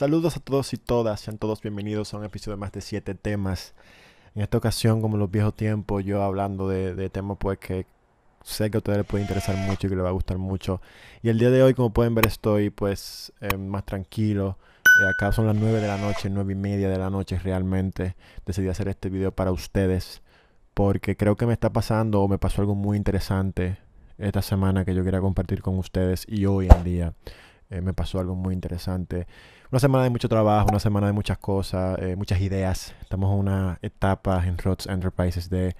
Saludos a todos y todas, sean todos bienvenidos a un episodio de más de 7 temas. En esta ocasión, como en los viejos tiempos, yo hablando de, temas pues que sé que a ustedes les puede interesar mucho y que les va a gustar mucho. Y el día de hoy, como pueden ver, estoy pues eh, más tranquilo. Eh, acá son las 9 de la noche, 9 y media de la noche realmente. Decidí hacer este video para ustedes porque creo que me está pasando o me pasó algo muy interesante esta semana que yo quería compartir con ustedes y hoy en día. Eh, me pasó algo muy interesante. Una semana de mucho trabajo, una semana de muchas cosas, eh, muchas ideas. Estamos en una etapa en Rods Enterprises de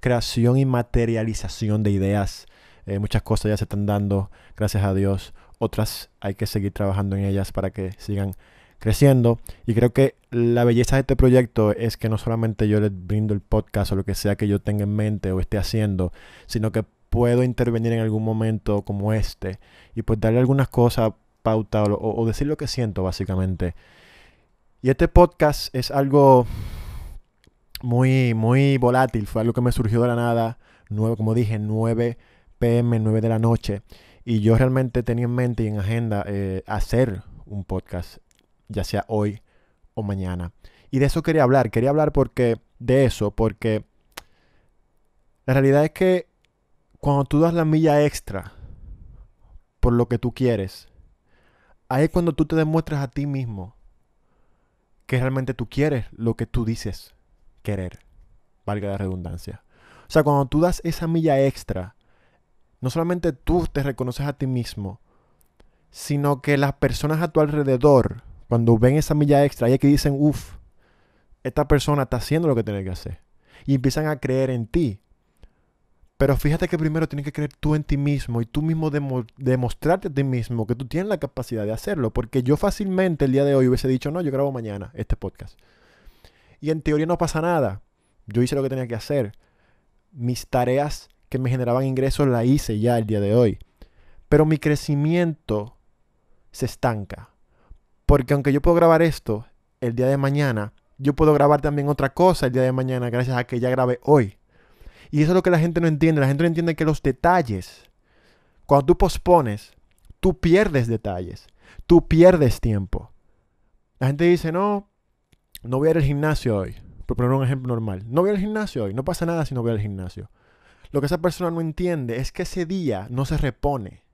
creación y materialización de ideas. Eh, muchas cosas ya se están dando, gracias a Dios. Otras hay que seguir trabajando en ellas para que sigan creciendo. Y creo que la belleza de este proyecto es que no solamente yo les brindo el podcast o lo que sea que yo tenga en mente o esté haciendo, sino que puedo intervenir en algún momento como este y pues darle algunas cosas pauta o, decir lo que siento básicamente. Y este podcast es algo muy, muy volátil, fue algo que me surgió de la nada, nueve, como dije, 9 pm, 9 de la noche. Y yo realmente tenía en mente y en agenda eh, hacer un podcast, ya sea hoy o mañana. Y de eso quería hablar, quería hablar porque, de eso, porque la realidad es que cuando tú das la milla extra por lo que tú quieres, Ahí es cuando tú te demuestras a ti mismo que realmente tú quieres lo que tú dices querer. Valga la redundancia. O sea, cuando tú das esa milla extra, no solamente tú te reconoces a ti mismo, sino que las personas a tu alrededor, cuando ven esa milla extra, hay que dicen, uff, esta persona está haciendo lo que tiene que hacer. Y empiezan a creer en ti. Pero fíjate que primero tienes que creer tú en ti mismo y tú mismo demostrarte a ti mismo que tú tienes la capacidad de hacerlo. Porque yo fácilmente el día de hoy hubiese dicho, no, yo grabo mañana este podcast. Y en teoría no pasa nada. Yo hice lo que tenía que hacer. Mis tareas que me generaban ingresos las hice ya el día de hoy. Pero mi crecimiento se estanca. Porque aunque yo puedo grabar esto el día de mañana, yo puedo grabar también otra cosa el día de mañana gracias a que ya grabé hoy. Y eso es lo que la gente no entiende. La gente no entiende que los detalles, cuando tú pospones, tú pierdes detalles, tú pierdes tiempo. La gente dice, no, no voy a ir al gimnasio hoy. Por poner un ejemplo normal. No voy al gimnasio hoy. No pasa nada si no voy al gimnasio. Lo que esa persona no entiende es que ese día no se repone.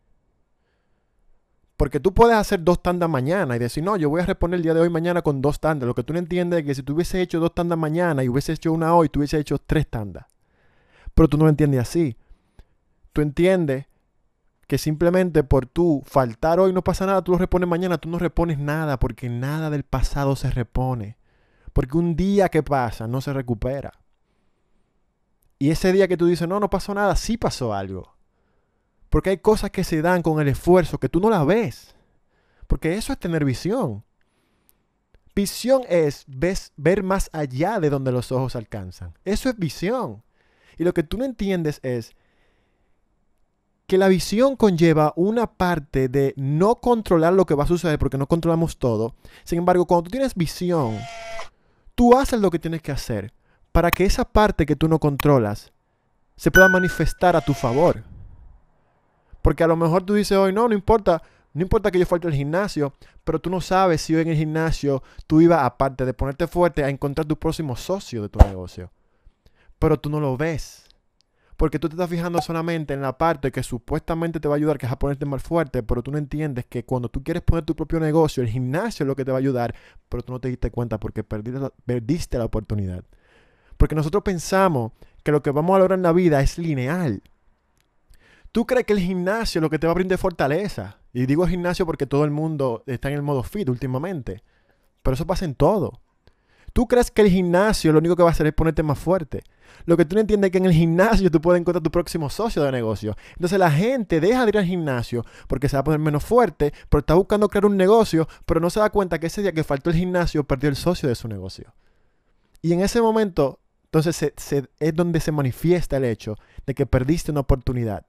Porque tú puedes hacer dos tandas mañana y decir, no, yo voy a reponer el día de hoy mañana con dos tandas. Lo que tú no entiendes es que si tú hubiese hecho dos tandas mañana y hubiese hecho una hoy, tú hubiese hecho tres tandas. Pero tú no lo entiendes así. Tú entiendes que simplemente por tú faltar hoy no pasa nada, tú lo repones mañana, tú no repones nada, porque nada del pasado se repone. Porque un día que pasa no se recupera. Y ese día que tú dices, no, no pasó nada, sí pasó algo. Porque hay cosas que se dan con el esfuerzo que tú no las ves. Porque eso es tener visión. Visión es ver más allá de donde los ojos alcanzan. Eso es visión. Y lo que tú no entiendes es que la visión conlleva una parte de no controlar lo que va a suceder porque no controlamos todo. Sin embargo, cuando tú tienes visión, tú haces lo que tienes que hacer para que esa parte que tú no controlas se pueda manifestar a tu favor. Porque a lo mejor tú dices hoy, no, no importa, no importa que yo falte al gimnasio, pero tú no sabes si hoy en el gimnasio tú ibas, aparte de ponerte fuerte, a encontrar tu próximo socio de tu negocio pero tú no lo ves. Porque tú te estás fijando solamente en la parte que supuestamente te va a ayudar, que es a ponerte más fuerte, pero tú no entiendes que cuando tú quieres poner tu propio negocio, el gimnasio es lo que te va a ayudar, pero tú no te diste cuenta porque perdiste la, perdiste la oportunidad. Porque nosotros pensamos que lo que vamos a lograr en la vida es lineal. Tú crees que el gimnasio es lo que te va a brindar fortaleza. Y digo gimnasio porque todo el mundo está en el modo fit últimamente. Pero eso pasa en todo. Tú crees que el gimnasio lo único que va a hacer es ponerte más fuerte. Lo que tú no entiendes es que en el gimnasio tú puedes encontrar tu próximo socio de negocio. Entonces la gente deja de ir al gimnasio porque se va a poner menos fuerte, pero está buscando crear un negocio, pero no se da cuenta que ese día que faltó el gimnasio perdió el socio de su negocio. Y en ese momento, entonces es donde se manifiesta el hecho de que perdiste una oportunidad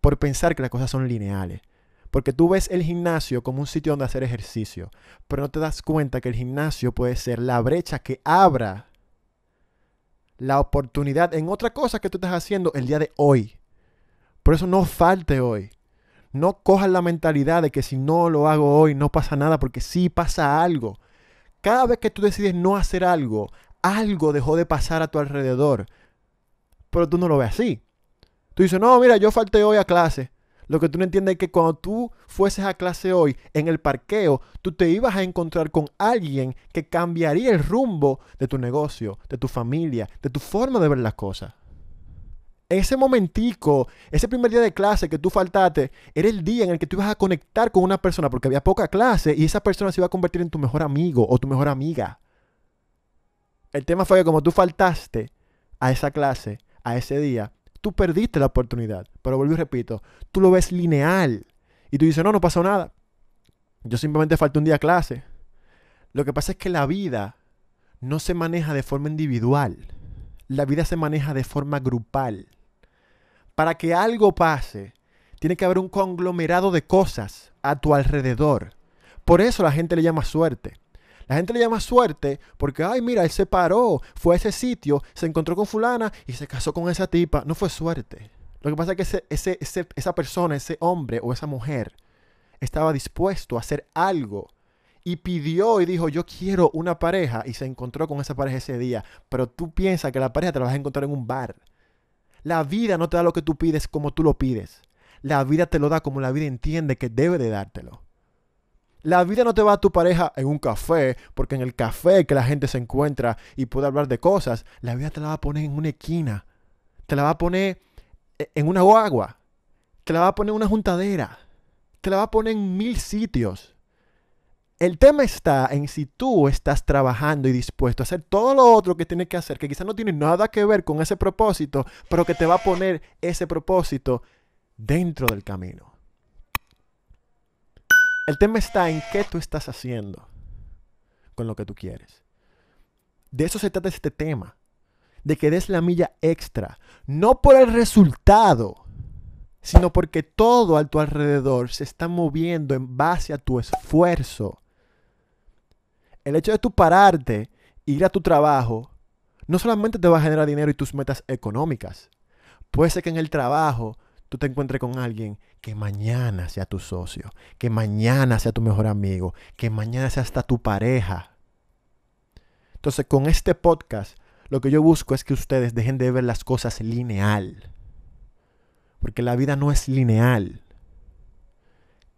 por pensar que las cosas son lineales. Porque tú ves el gimnasio como un sitio donde hacer ejercicio, pero no te das cuenta que el gimnasio puede ser la brecha que abra la oportunidad en otra cosa que tú estás haciendo el día de hoy. Por eso no falte hoy. No cojas la mentalidad de que si no lo hago hoy no pasa nada, porque sí pasa algo. Cada vez que tú decides no hacer algo, algo dejó de pasar a tu alrededor. Pero tú no lo ves así. Tú dices, no, mira, yo falté hoy a clase. Lo que tú no entiendes es que cuando tú fueses a clase hoy en el parqueo, tú te ibas a encontrar con alguien que cambiaría el rumbo de tu negocio, de tu familia, de tu forma de ver las cosas. Ese momentico, ese primer día de clase que tú faltaste, era el día en el que tú ibas a conectar con una persona porque había poca clase y esa persona se iba a convertir en tu mejor amigo o tu mejor amiga. El tema fue que como tú faltaste a esa clase, a ese día, tú perdiste la oportunidad. Pero vuelvo y repito, tú lo ves lineal. Y tú dices, no, no pasó nada. Yo simplemente falté un día a clase. Lo que pasa es que la vida no se maneja de forma individual. La vida se maneja de forma grupal. Para que algo pase, tiene que haber un conglomerado de cosas a tu alrededor. Por eso la gente le llama suerte. La gente le llama suerte porque, ay, mira, él se paró, fue a ese sitio, se encontró con fulana y se casó con esa tipa. No fue suerte. Lo que pasa es que ese, esa persona, ese hombre o esa mujer estaba dispuesto a hacer algo y pidió y dijo, yo quiero una pareja y se encontró con esa pareja ese día. Pero tú piensas que la pareja te la vas a encontrar en un bar. La vida no te da lo que tú pides como tú lo pides. La vida te lo da como la vida entiende que debe de dártelo. La vida no te va a tu pareja en un café, porque en el café que la gente se encuentra y puede hablar de cosas, la vida te la va a poner en una esquina. Te la va a poner e, en una guagua. Te la va a poner en una juntadera. Te la va a poner en mil sitios. El tema está en si tú estás trabajando y dispuesto a hacer todo lo otro que tienes que hacer, que quizás no tiene nada que ver con ese propósito, pero que te va a poner ese propósito dentro del camino. El tema está en qué tú estás haciendo con lo que tú quieres. De eso se trata este tema. De que des la milla extra. No por el resultado, sino porque todo a tu alrededor se está moviendo en base a tu esfuerzo. El hecho de tú pararte, ir a tu trabajo, no solamente te va a generar dinero y tus metas económicas. Puede ser que en el trabajo tú te encuentres con alguien que mañana sea tu socio, que mañana sea tu mejor amigo, que mañana sea hasta tu pareja. Entonces, con este podcast, lo que yo busco es que ustedes dejen de ver las cosas lineal. Porque la vida no es lineal.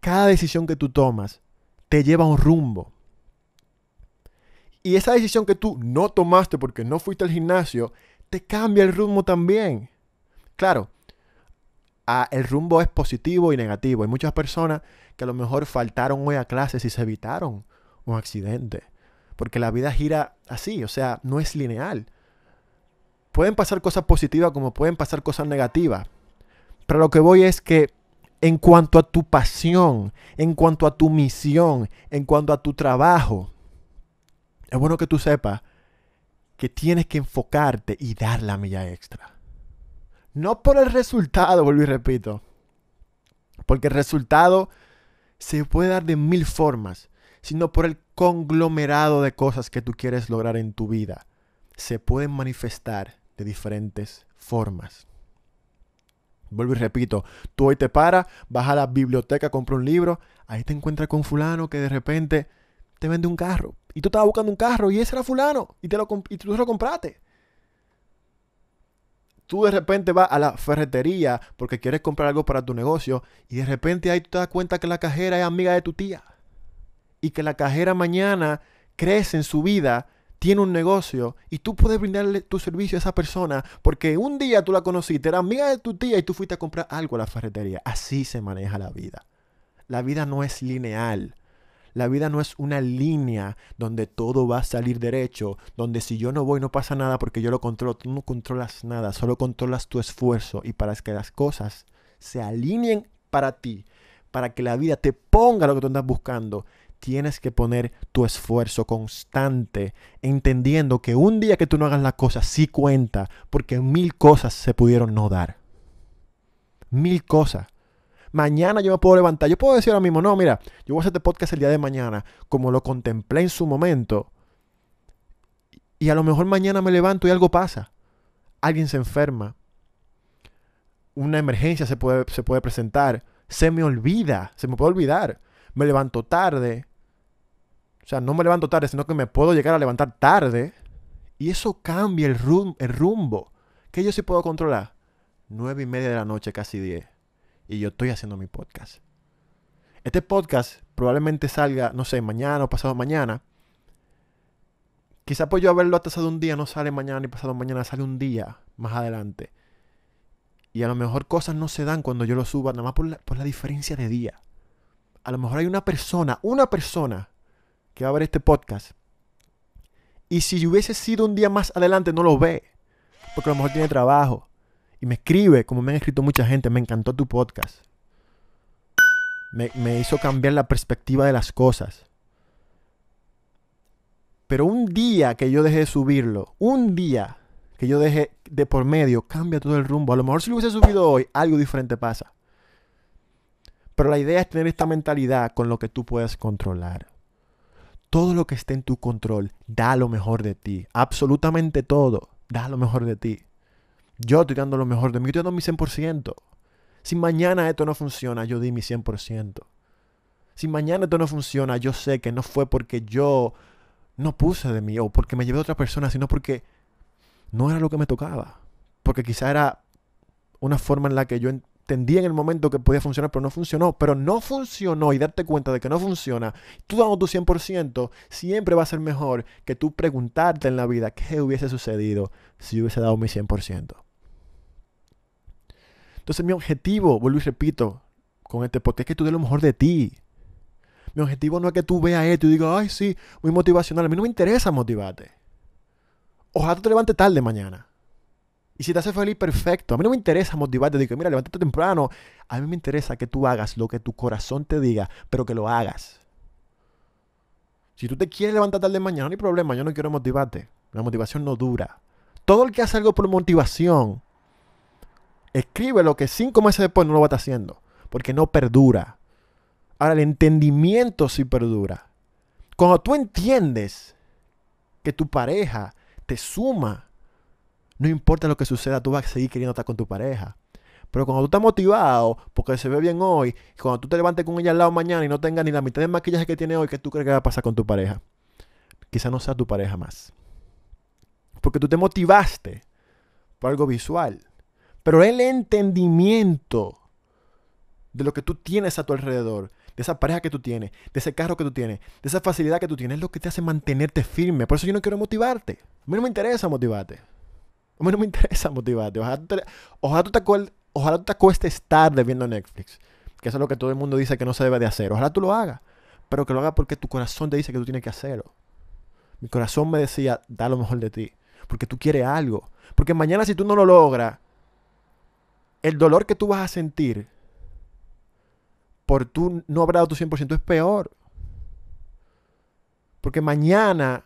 Cada decisión que tú tomas te lleva a un rumbo. Y esa decisión que tú no tomaste porque no fuiste al gimnasio, te cambia el rumbo también. Claro, el rumbo es positivo y negativo. Hay muchas personas que a lo mejor faltaron hoy a clases y se evitaron un accidente. Porque la vida gira así, o sea, no es lineal. Pueden pasar cosas positivas como pueden pasar cosas negativas. Pero lo que voy es que en cuanto a tu pasión, en cuanto a tu misión, en cuanto a tu trabajo, es bueno que tú sepas que tienes que enfocarte y dar la milla extra. No por el resultado, vuelvo y repito. Porque el resultado se puede dar de mil formas, sino por el conglomerado de cosas que tú quieres lograr en tu vida. Se pueden manifestar de diferentes formas. Vuelvo y repito, tú hoy te paras, vas a la biblioteca, compras un libro, ahí te encuentras con fulano que de repente te vende un carro. Y tú estabas buscando un carro y ese era fulano y, te lo, y tú lo compraste tú de repente vas a la ferretería porque quieres comprar algo para tu negocio y de repente ahí tú te das cuenta que la cajera es amiga de tu tía y que la cajera mañana crece en su vida, tiene un negocio y tú puedes brindarle tu servicio a esa persona porque un día tú la conociste, era amiga de tu tía y tú fuiste a comprar algo a la ferretería. Así se maneja la vida. La vida no es lineal. La vida no es una línea donde todo va a salir derecho, donde si yo no voy no pasa nada porque yo lo controlo. Tú no controlas nada, solo controlas tu esfuerzo y para que las cosas se alineen para ti, para que la vida te ponga lo que tú andas buscando, tienes que poner tu esfuerzo constante, entendiendo que un día que tú no hagas las cosas sí cuenta, porque mil cosas se pudieron no dar. Mil cosas. Mañana yo me puedo levantar. Yo puedo decir ahora mismo, no, mira, yo voy a hacer este podcast el día de mañana, como lo contemplé en su momento. Y a lo mejor mañana me levanto y algo pasa. Alguien se enferma. Una emergencia se puede, se puede presentar. Se me olvida, se me puede olvidar. Me levanto tarde. O sea, no me levanto tarde, sino que me puedo llegar a levantar tarde. Y eso cambia el, rumbo. Que yo sí puedo controlar. Nueve y media de la noche, casi diez. Y yo estoy haciendo mi podcast. Este podcast probablemente salga, no sé, mañana o pasado mañana. Quizá por yo haberlo atrasado un día, no sale mañana ni pasado mañana, sale un día más adelante. Y a lo mejor cosas no se dan cuando yo lo suba, nada más por la, por la diferencia de día. A lo mejor hay una persona, una persona que va a ver este podcast. Y si hubiese sido un día más adelante, no lo ve. Porque a lo mejor tiene trabajo. Y me escribe, como me han escrito mucha gente, me encantó tu podcast. Me, hizo cambiar la perspectiva de las cosas. Pero un día que yo dejé de subirlo, un día que yo dejé de por medio, cambia todo el rumbo. A lo mejor si lo hubiese subido hoy, algo diferente pasa. Pero la idea es tener esta mentalidad con lo que tú puedes controlar. Todo lo que esté en tu control, da lo mejor de ti. Absolutamente todo, da lo mejor de ti. Yo estoy dando lo mejor de mí, yo estoy dando mi 100%. Si mañana esto no funciona, yo di mi 100%. Si mañana esto no funciona, yo sé que no fue porque yo no puse de mí o porque me llevé a otra persona, sino porque no era lo que me tocaba. Porque quizá era una forma en la que yo entendía en el momento que podía funcionar, pero no funcionó. Pero no funcionó y darte cuenta de que no funciona, tú dando tu 100%, siempre va a ser mejor que tú preguntarte en la vida qué hubiese sucedido si hubiese dado mi 100%. Entonces mi objetivo, vuelvo y repito, con este podcast es que tú lo mejor de ti. Mi objetivo no es que tú veas esto y digas, ay, sí, muy motivacional. A mí no me interesa motivarte. Ojalá te levantes tarde mañana. Y si te hace feliz, perfecto. A mí no me interesa motivarte. Digo, mira, levántate temprano. A mí me interesa que tú hagas lo que tu corazón te diga, pero que lo hagas. Si tú te quieres levantar tarde mañana, no hay problema. Yo no quiero motivarte. La motivación no dura. Todo el que hace algo por motivación, escribe lo que cinco meses después no lo va a estar haciendo. Porque no perdura. Ahora, el entendimiento sí perdura. Cuando tú entiendes que tu pareja te suma. No importa lo que suceda, tú vas a seguir queriendo estar con tu pareja. Pero cuando tú estás motivado, porque se ve bien hoy, cuando tú te levantes con ella al lado mañana y no tengas ni la mitad de maquillaje que tiene hoy, ¿qué tú crees que va a pasar con tu pareja? Quizá no sea tu pareja más. Porque tú te motivaste por algo visual. Pero el entendimiento de lo que tú tienes a tu alrededor, de esa pareja que tú tienes, de ese carro que tú tienes, de esa facilidad que tú tienes, es lo que te hace mantenerte firme. Por eso yo no quiero motivarte. A mí no me interesa motivarte. A mí no me interesa motivarte. Ojalá, tú, te ojalá tú te acuestes tarde viendo Netflix. Que eso es lo que todo el mundo dice que no se debe de hacer. Ojalá tú lo hagas. Pero que lo hagas porque tu corazón te dice que tú tienes que hacerlo. Mi corazón me decía, da lo mejor de ti. Porque tú quieres algo. Porque mañana si tú no lo logras, el dolor que tú vas a sentir por tú no haber dado tu 100% es peor. Porque mañana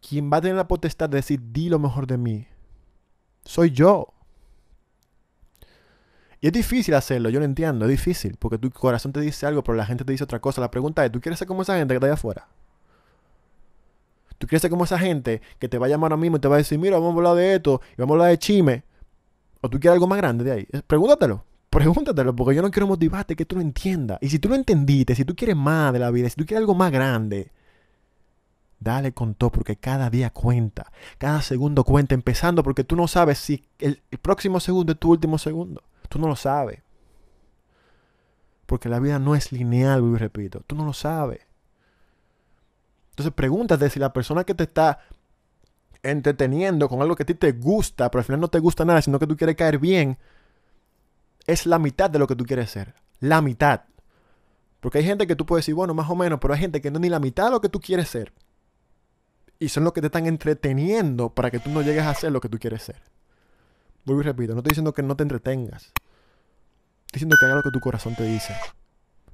quien va a tener la potestad de decir, di lo mejor de mí, soy yo. Y es difícil hacerlo, yo lo entiendo, es difícil, porque tu corazón te dice algo, pero la gente te dice otra cosa. La pregunta es, ¿tú quieres ser como esa gente que está allá afuera? ¿Tú quieres ser como esa gente que te va a llamar ahora mismo y te va a decir, mira, vamos a hablar de esto y vamos a hablar de chime? ¿O tú quieres algo más grande de ahí? Pregúntatelo, pregúntatelo, porque yo no quiero motivarte, que tú lo entiendas. Y si tú lo entendiste, si tú quieres más de la vida, si tú quieres algo más grande, Dale con todo porque cada día cuenta. Cada segundo cuenta, empezando porque tú no sabes si el, próximo segundo es tu último segundo. Tú no lo sabes. Porque la vida no es lineal, y repito. Tú no lo sabes. Entonces pregúntate si la persona que te está entreteniendo con algo que a ti te gusta, pero al final no te gusta nada, sino que tú quieres caer bien, es la mitad de lo que tú quieres ser. La mitad. Porque hay gente que tú puedes decir, bueno, más o menos, pero hay gente que no es ni la mitad de lo que tú quieres ser y son los que te están entreteniendo para que tú no llegues a ser lo que tú quieres ser. Vuelvo y repito, no estoy diciendo que no te entretengas. Estoy diciendo que hagas lo que tu corazón te dice.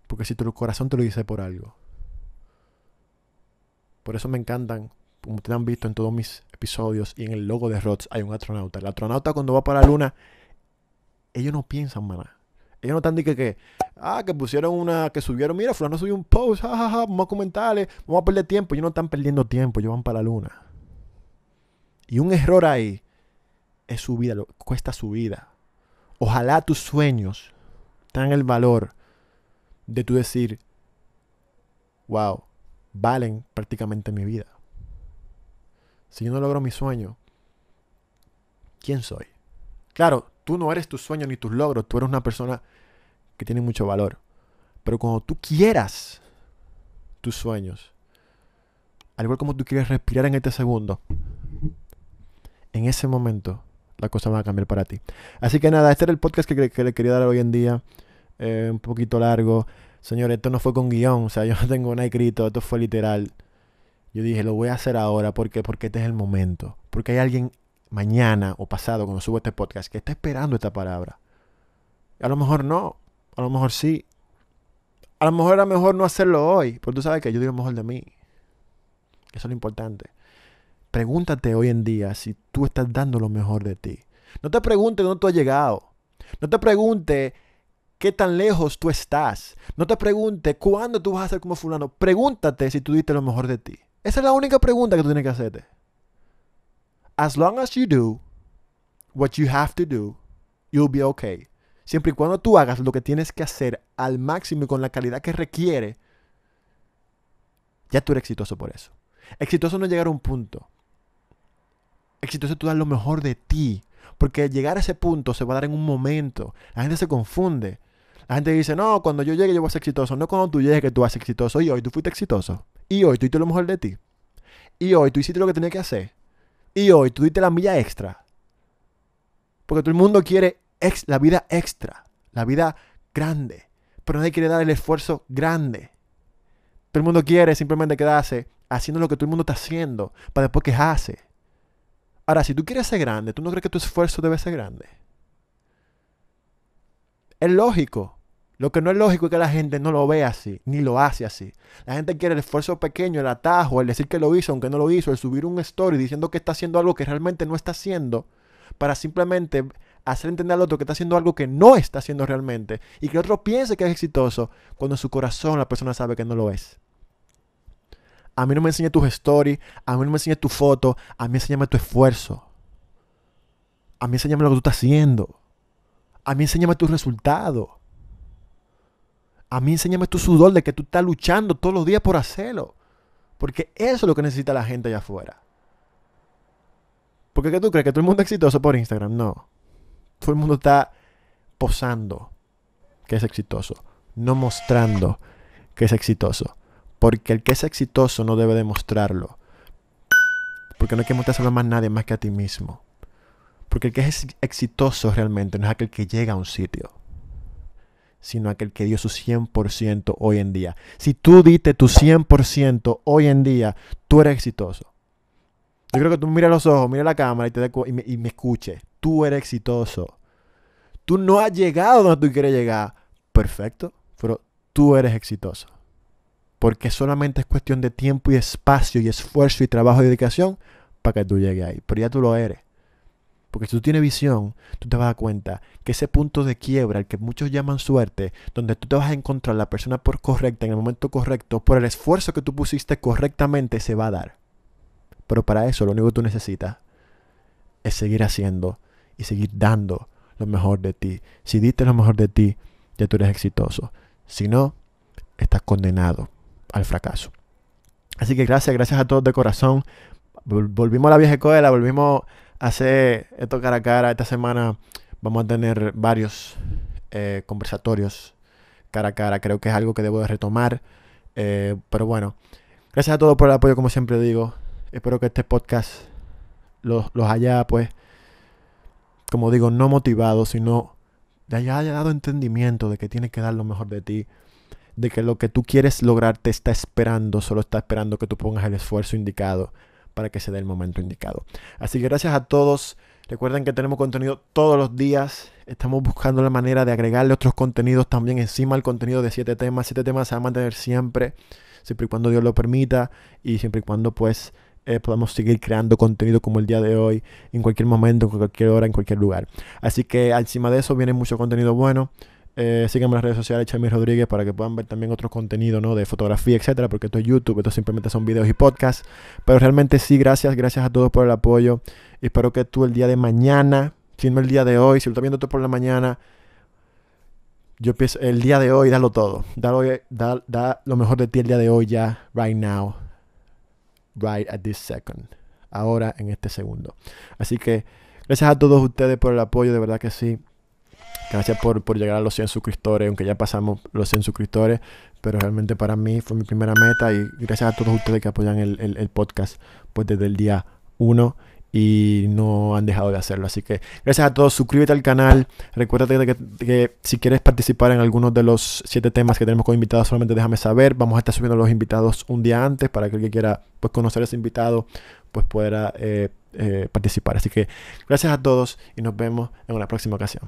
Porque si tu corazón te lo dice por algo. Por eso me encantan, como ustedes han visto en todos mis episodios y en el logo de Rods hay un astronauta. El astronauta cuando va para la luna, ellos no piensan, maná. Ellos no están diciendo que, ah, que pusieron una, que subieron, mira, fulano subió un post, jajaja, vamos a comentarle, vamos a perder tiempo. Ellos no están perdiendo tiempo, ellos van para la luna. Y un error ahí es su vida, cuesta su vida. Ojalá tus sueños tengan el valor de tú decir, wow, valen prácticamente mi vida. Si yo no logro mi sueño, ¿quién soy? Claro, tú no eres tu sueño ni tus logros, tú eres una persona que tiene mucho valor. Pero cuando tú quieras tus sueños, al igual como tú quieres respirar en este segundo, en ese momento la cosa va a cambiar para ti. Así que nada, este era el podcast que, le quería dar hoy en día. Eh, un poquito largo. Señores, esto no fue con guion, o sea, yo no tengo nada escrito, esto fue literal. Yo dije, lo voy a hacer ahora porque, porque este es el momento. Porque hay alguien mañana o pasado cuando subo este podcast que está esperando esta palabra. A lo mejor no, a lo mejor sí. A lo mejor era mejor no hacerlo hoy, porque tú sabes que yo digo lo mejor de mí. Eso es lo importante. Pregúntate hoy en día si tú estás dando lo mejor de ti. No te preguntes dónde tú has llegado. No te preguntes qué tan lejos tú estás. No te preguntes cuándo tú vas a ser como fulano. Pregúntate si tú diste lo mejor de ti. Esa es la única pregunta que tú tienes que hacerte. As long as you do what you have to do, you'll be okay. Siempre y cuando tú hagas lo que tienes que hacer al máximo y con la calidad que requiere, ya tú eres exitoso por eso. Exitoso no es llegar a un punto. Exitoso es dar lo mejor de ti. Porque llegar a ese punto se va a dar en un momento. La gente se confunde. La gente dice, no, cuando yo llegue yo voy a ser exitoso. No cuando tú llegues que tú vas a ser exitoso. Y hoy tú fuiste exitoso. Y hoy tú hiciste lo mejor de ti. Y hoy tú hiciste lo que tenías que hacer. Y hoy tú diste la milla extra. Porque todo el mundo quiere la vida extra. La vida grande. Pero nadie quiere dar el esfuerzo grande. Todo el mundo quiere simplemente quedarse haciendo lo que todo el mundo está haciendo. Para después quejarse. Ahora, si tú quieres ser grande, ¿tú no crees que tu esfuerzo debe ser grande? Es lógico. Lo que no es lógico es que la gente no lo vea así, ni lo hace así. La gente quiere el esfuerzo pequeño, el atajo, el decir que lo hizo, aunque no lo hizo, el subir un story diciendo que está haciendo algo que realmente no está haciendo, para simplemente hacer entender al otro que está haciendo algo que no está haciendo realmente y que el otro piense que es exitoso cuando en su corazón la persona sabe que no lo es. A mí no me enseñes tus stories, a mí no me enseñes tu foto, a mí enséñame tu esfuerzo. A mí enséñame lo que tú estás haciendo. A mí enséñame tus resultados. A mí enséñame tu sudor de que tú estás luchando todos los días por hacerlo. Porque eso es lo que necesita la gente allá afuera. Porque ¿qué tú crees? ¿Que todo el mundo es exitoso por Instagram? No. Todo el mundo está posando que es exitoso. No mostrando que es exitoso. Porque el que es exitoso no debe demostrarlo. Porque no hay que mostrárselo a más nadie más que a ti mismo. Porque el que es exitoso realmente no es aquel que llega a un sitio, sino aquel que dio su 100% hoy en día. Si tú diste tu 100% hoy en día, tú eres exitoso. Yo creo que tú mira los ojos, mira la cámara y, te y, me, y me. Tú eres exitoso. Tú no has llegado donde tú quieres llegar. Perfecto, pero tú eres exitoso porque solamente es cuestión de tiempo y espacio y esfuerzo y trabajo y dedicación para que tú llegues ahí. Pero ya tú lo eres. Porque si tú tienes visión, tú te vas a dar cuenta que ese punto de quiebra, el que muchos llaman suerte, donde tú te vas a encontrar la persona por correcta en el momento correcto, por el esfuerzo que tú pusiste correctamente, se va a dar. Pero para eso lo único que tú necesitas es seguir haciendo y seguir dando lo mejor de ti. Si diste lo mejor de ti, ya tú eres exitoso. Si no, estás condenado al fracaso. Así que gracias, gracias a todos de corazón. Volvimos a la vieja escuela, volvimos hacer esto cara a cara. Esta semana vamos a tener varios eh, conversatorios cara a cara. Creo que es algo que debo de retomar. Eh, pero bueno, gracias a todos por el apoyo, como siempre digo. Espero que este podcast los, haya, pues, como digo, no motivado, sino haya, haya dado entendimiento de que tienes que dar lo mejor de ti de que lo que tú quieres lograr te está esperando, solo está esperando que tú pongas el esfuerzo indicado para que se dé el momento indicado. Así que gracias a todos. Recuerden que tenemos contenido todos los días. Estamos buscando la manera de agregarle otros contenidos también encima al contenido de siete temas. Siete temas se van a mantener siempre, siempre y cuando Dios lo permita y siempre y cuando pues eh, podamos seguir creando contenido como el día de hoy, en cualquier momento, en cualquier hora, en cualquier lugar. Así que encima de eso viene mucho contenido bueno. Eh, síganme en las redes sociales, Chamir Rodríguez, para que puedan ver también otro contenido, ¿no? De fotografía, etcétera, porque esto es YouTube, esto simplemente son videos y podcasts. Pero realmente sí, gracias, gracias a todos por el apoyo. espero que tú el día de mañana, si no el día de hoy, si lo estás viendo tú por la mañana, yo pienso, el día de hoy, dalo todo. Da, da lo mejor de ti el día de hoy ya, right now. Right at this second. Ahora, en este segundo. Así que, gracias a todos ustedes por el apoyo, de verdad que sí. Gracias por, por llegar a los 100 suscriptores, aunque ya pasamos los 100 suscriptores, pero realmente para mí fue mi primera meta y gracias a todos ustedes que apoyan el, el, podcast pues desde el día 1 y no han dejado de hacerlo. Así que gracias a todos, suscríbete al canal. Recuerda que, si quieres participar en algunos de los siete temas que tenemos con invitados, solamente déjame saber. Vamos a estar subiendo los invitados un día antes para que el que quiera pues, conocer a ese invitado pues pueda eh, eh, participar. Así que gracias a todos y nos vemos en una próxima ocasión.